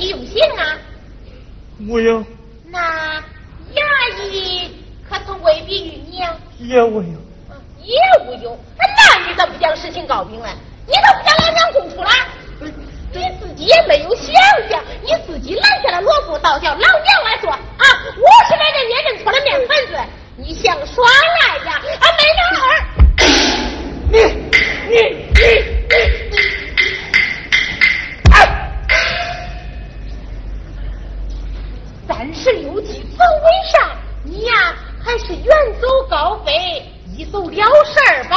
己用刑啊？没有。那衙役可曾威逼于你啊？也无有。也无有。那你咋不将事情告明了？你咋不将老娘供出来？你自己也没有想想，你自己拦下了罗布，倒叫老娘来说啊！我是来人也认错了面盆子，你想耍赖呀？啊，没两儿。你你你你！三还是远走高飞，一走了事儿吧。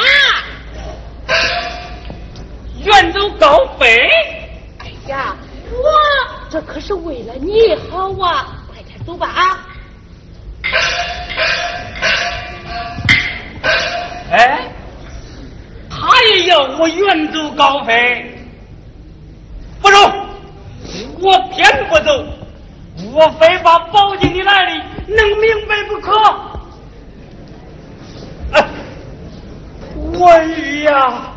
远走高飞。哎呀，我这可是为了你好啊！快点走吧啊！哎，他也要我远走高飞，不中，我偏不走，我非把宝金的来历弄明白不可。哎，关羽呀！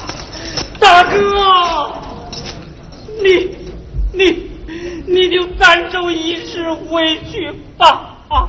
大哥，你你你就暂受一时委屈吧。啊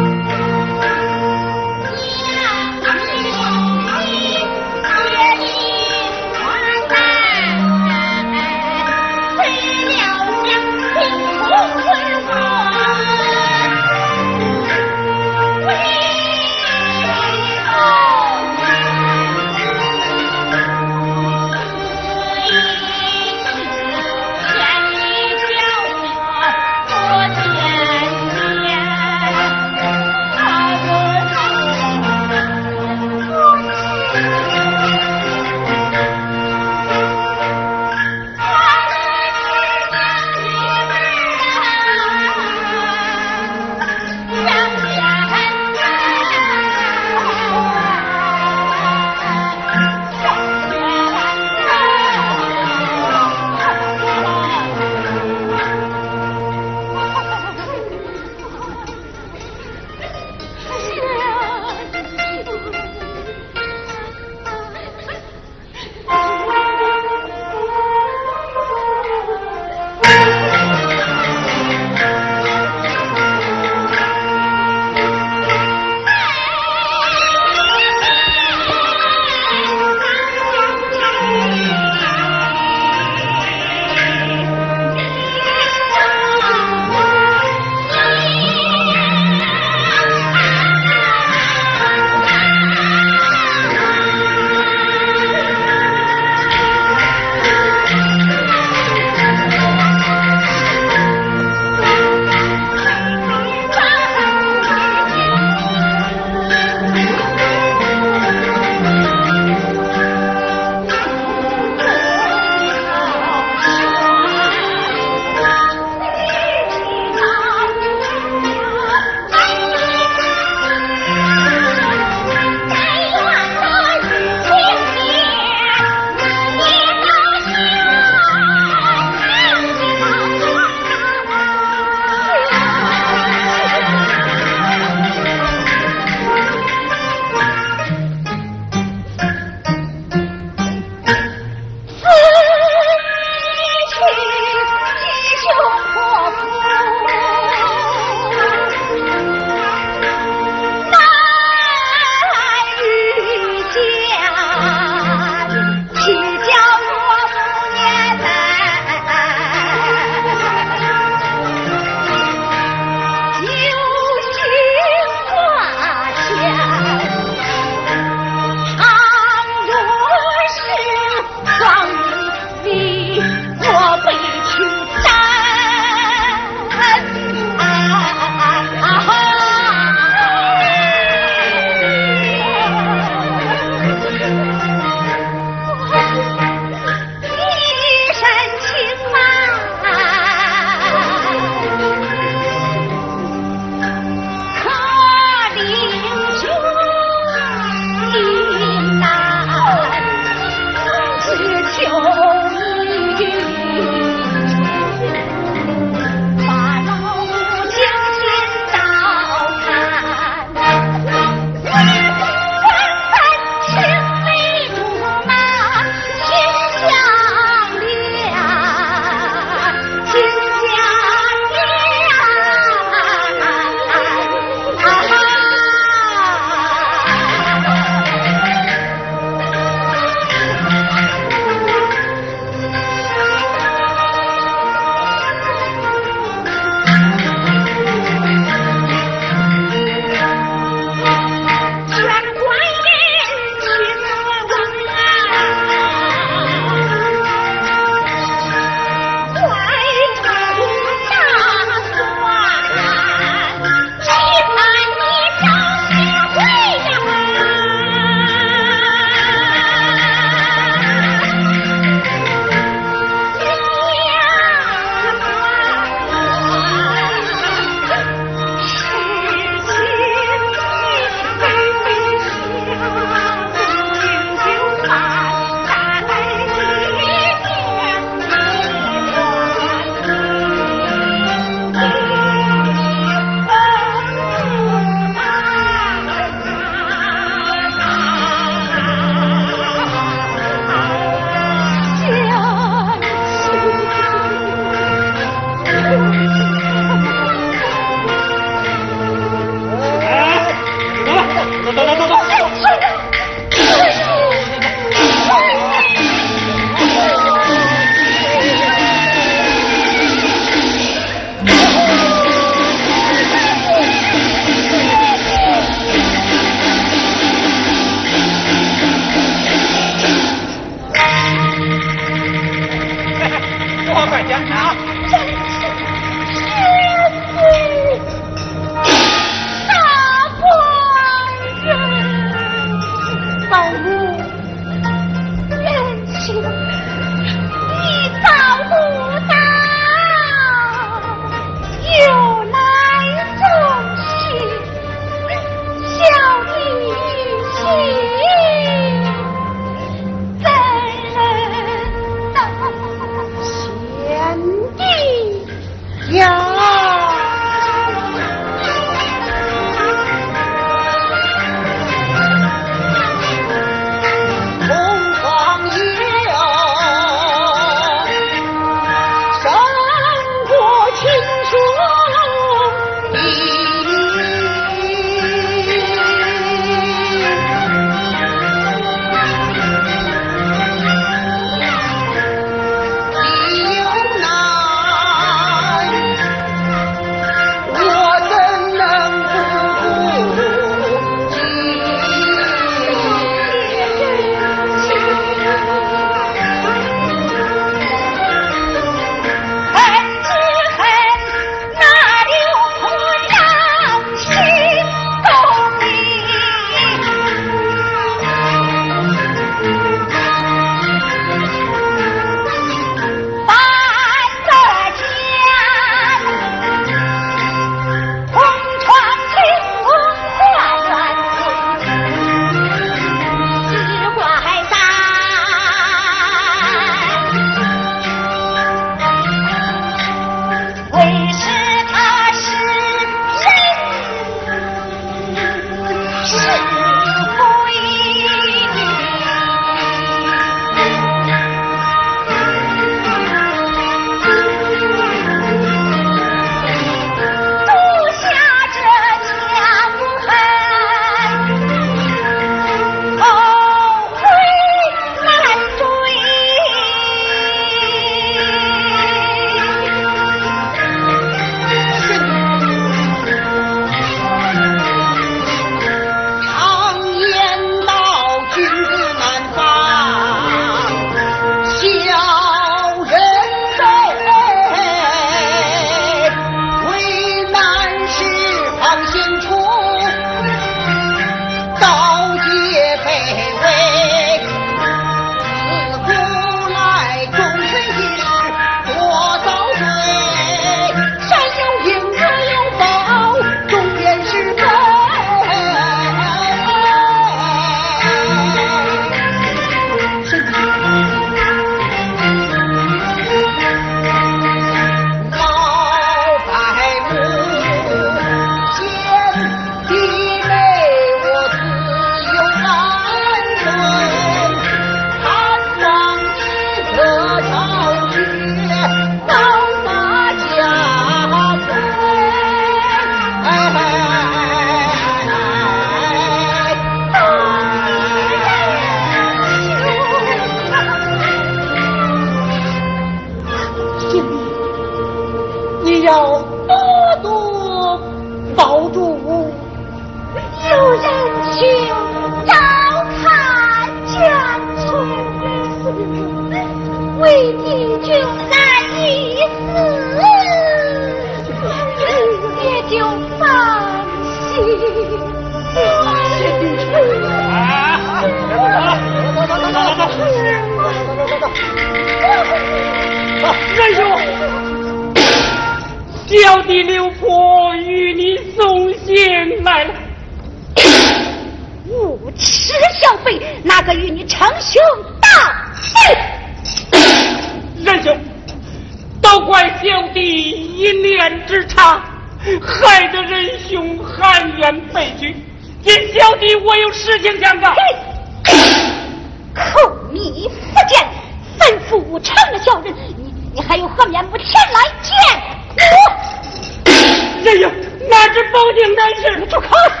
保定男士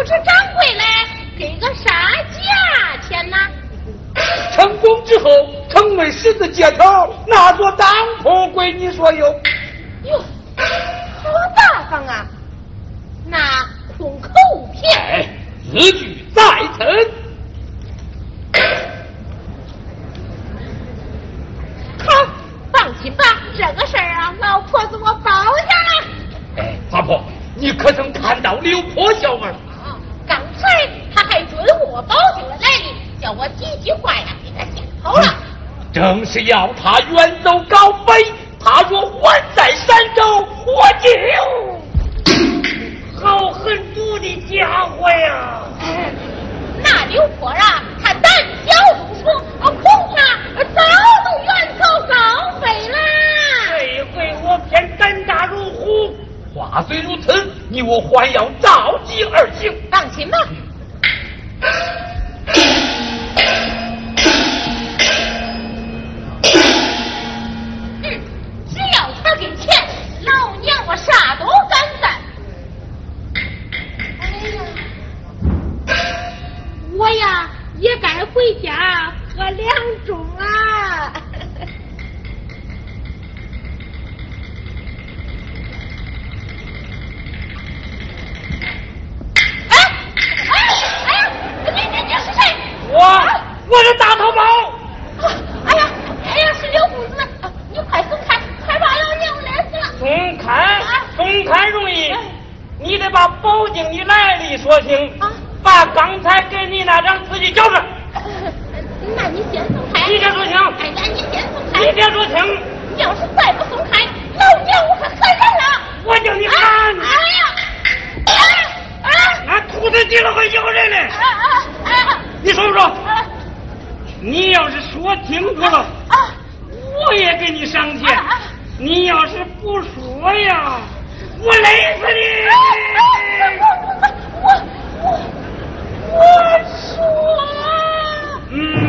不是掌柜嘞，给个啥价钱呐？成功之后，成为狮子街头那座当铺归你所有。哟，好大方啊！那空口骗，此举在臣。好，放心吧，这个事儿啊，老婆子我包下了。哎，老婆，你可曾看到刘婆小妹？是要他远走高飞，他若还在山州，我 就好狠毒的家伙呀！那刘婆啊，他胆小如鼠，恐怕早都远走高飞了。这回我偏胆大如虎。话虽如此，你我还要照计而行。放心吧。你得把宝镜的来历说清，啊把刚才给你那张字据交出来。那你先松开。你先说清哎，那你先松开。你先说清，你要是再不松开，老娘我可喊人了。我叫你喊哎喊，呀！哎哎俺兔子急了会咬人嘞。哎哎你说不说？哎你要是说清楚了，啊！我也给你上去啊啊；你要是不说呀，我勒死你！我我我说。嗯。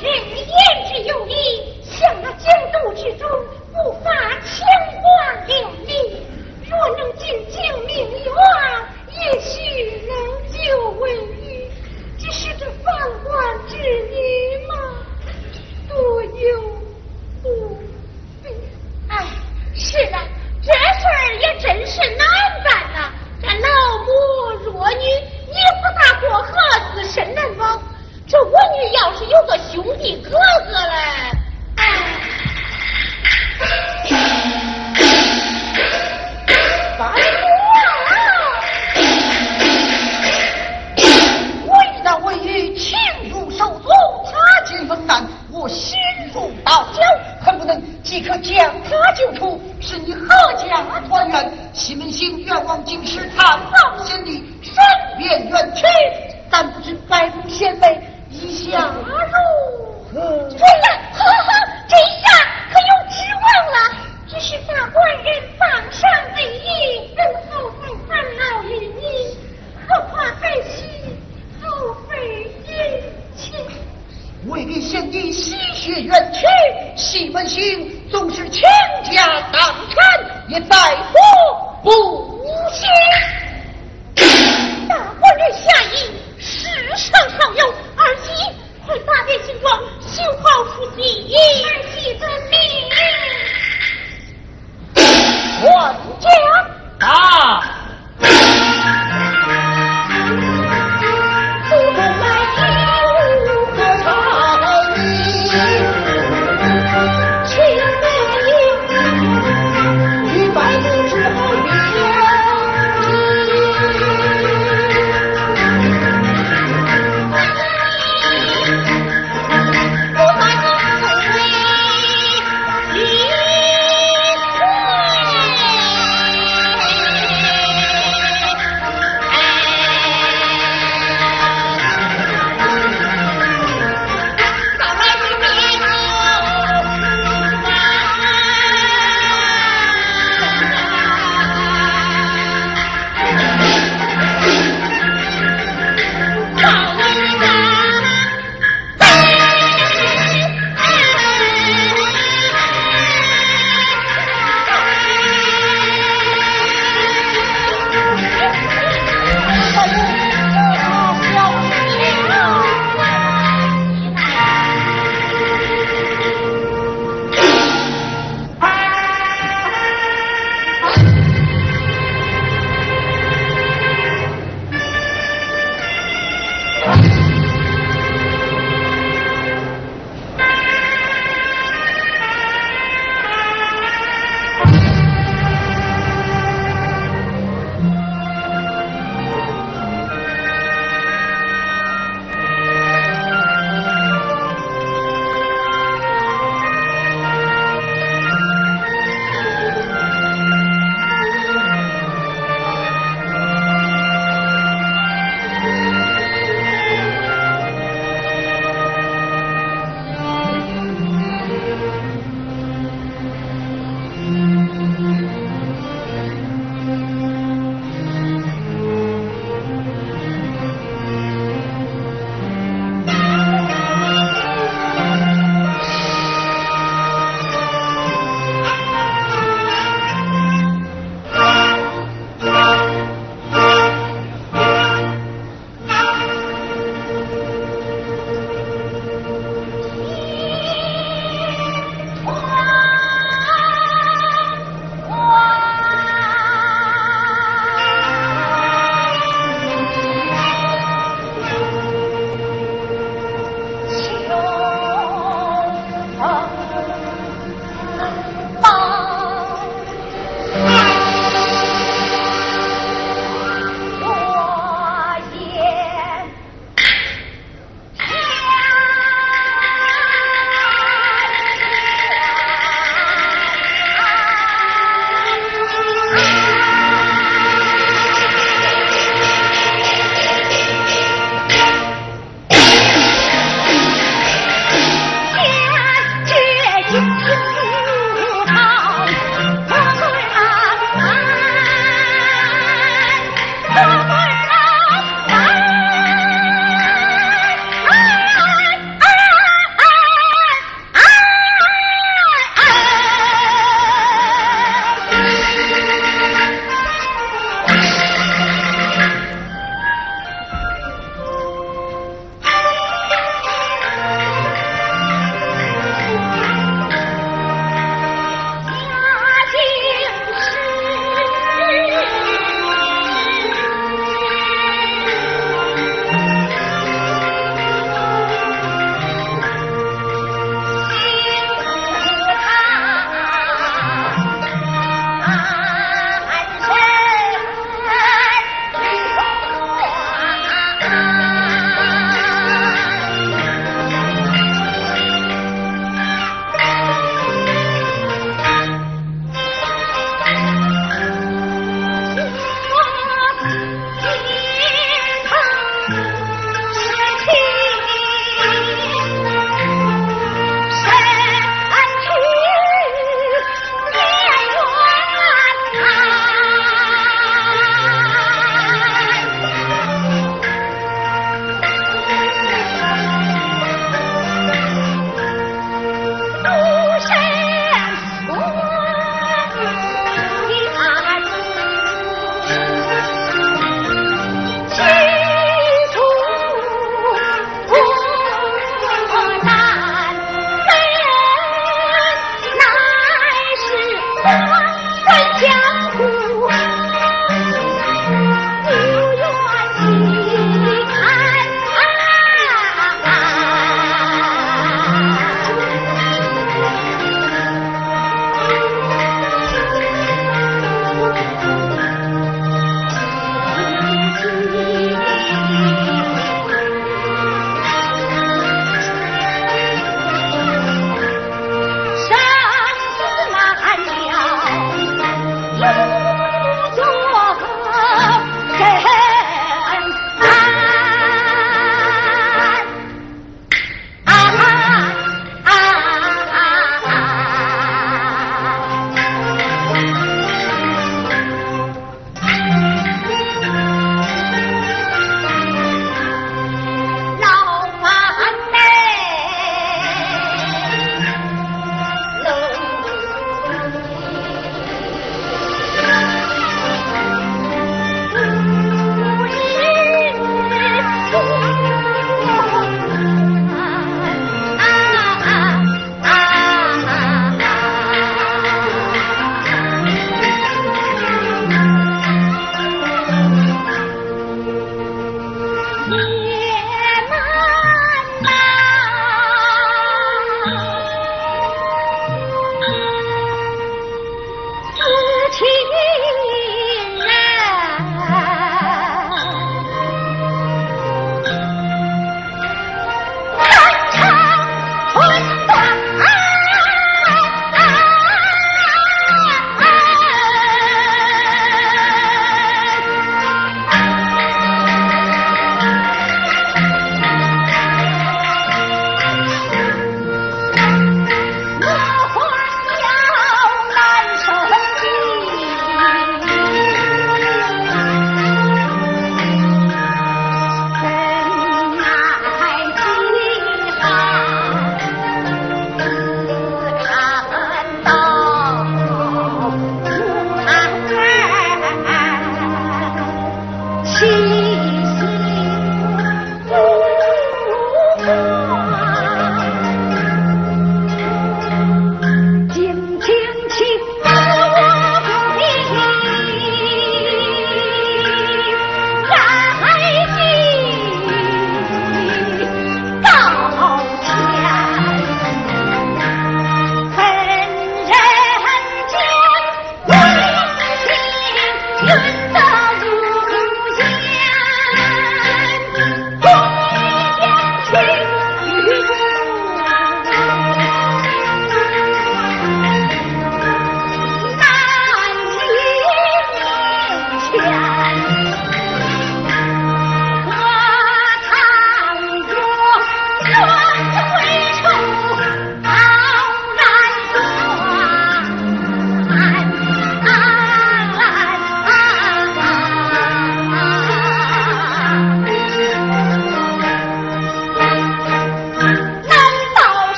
人言之有理，想那江都之中不乏清华流丽，若能进京明远。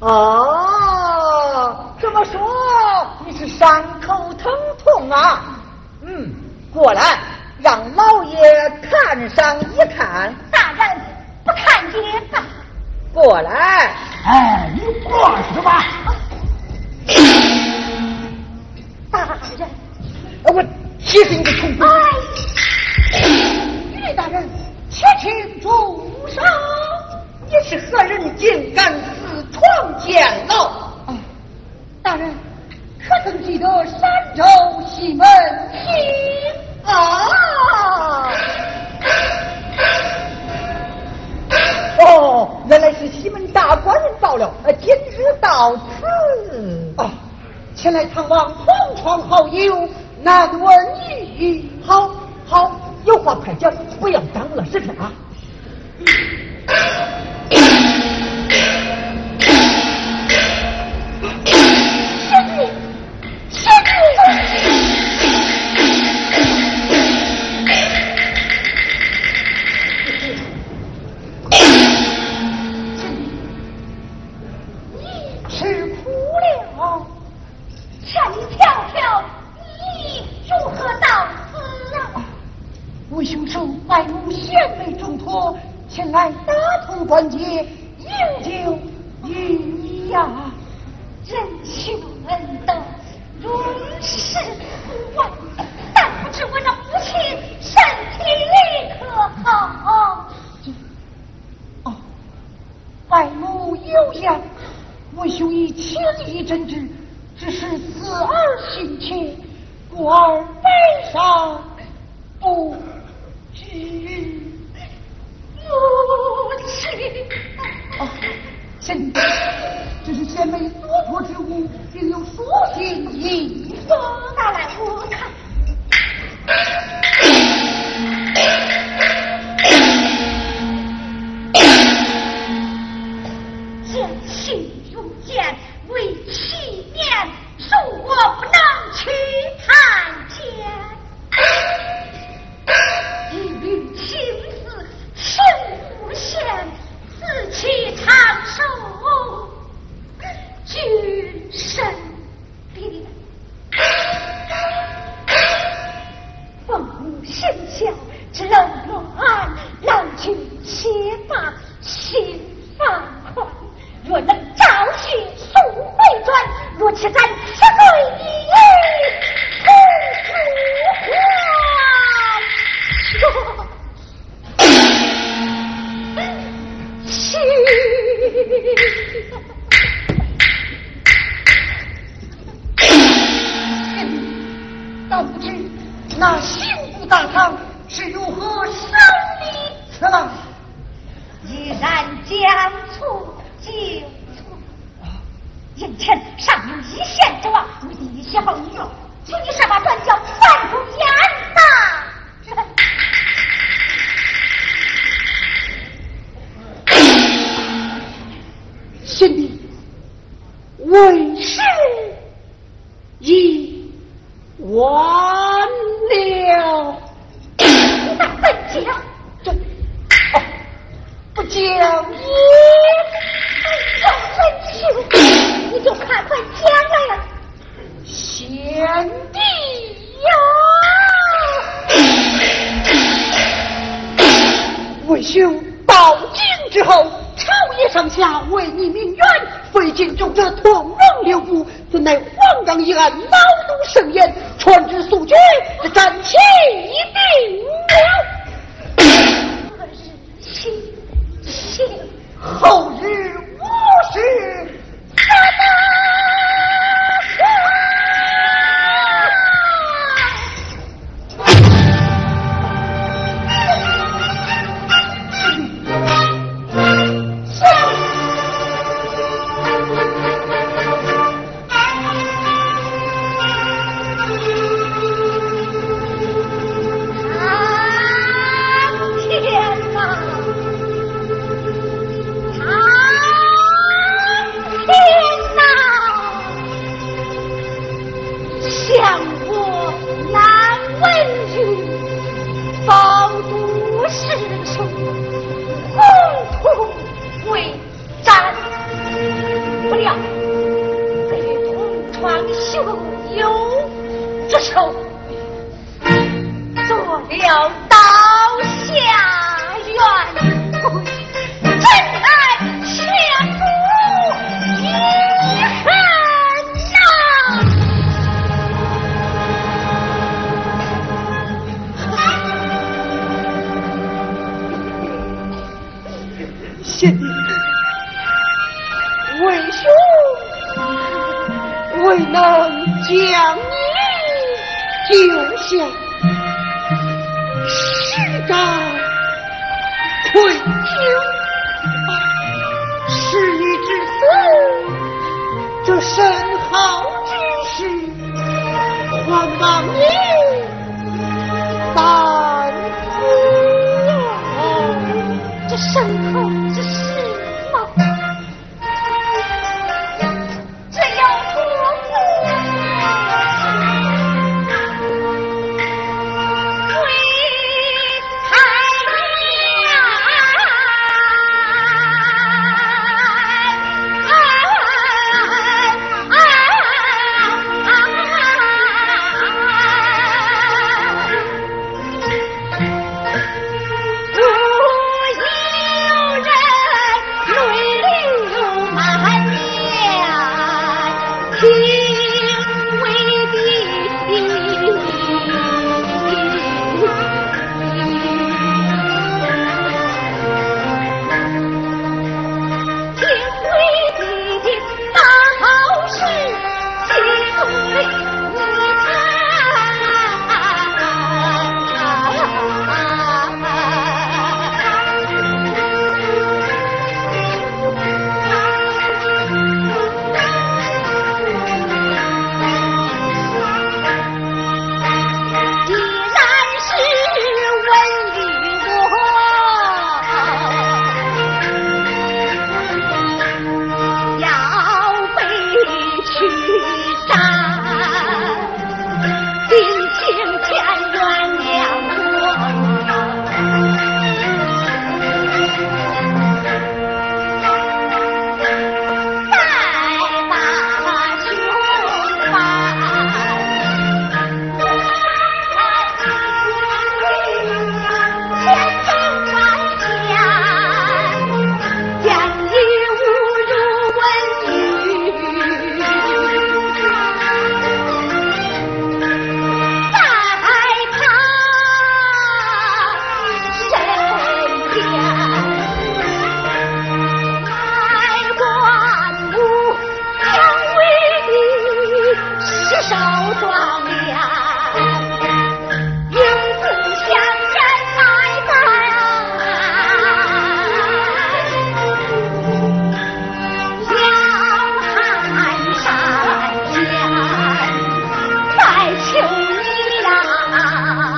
哦这么说你是伤口疼痛啊？嗯过来让老爷看上一看。大人不看见过来。哎你过去吧。大人我其实真知 Siapa? yourself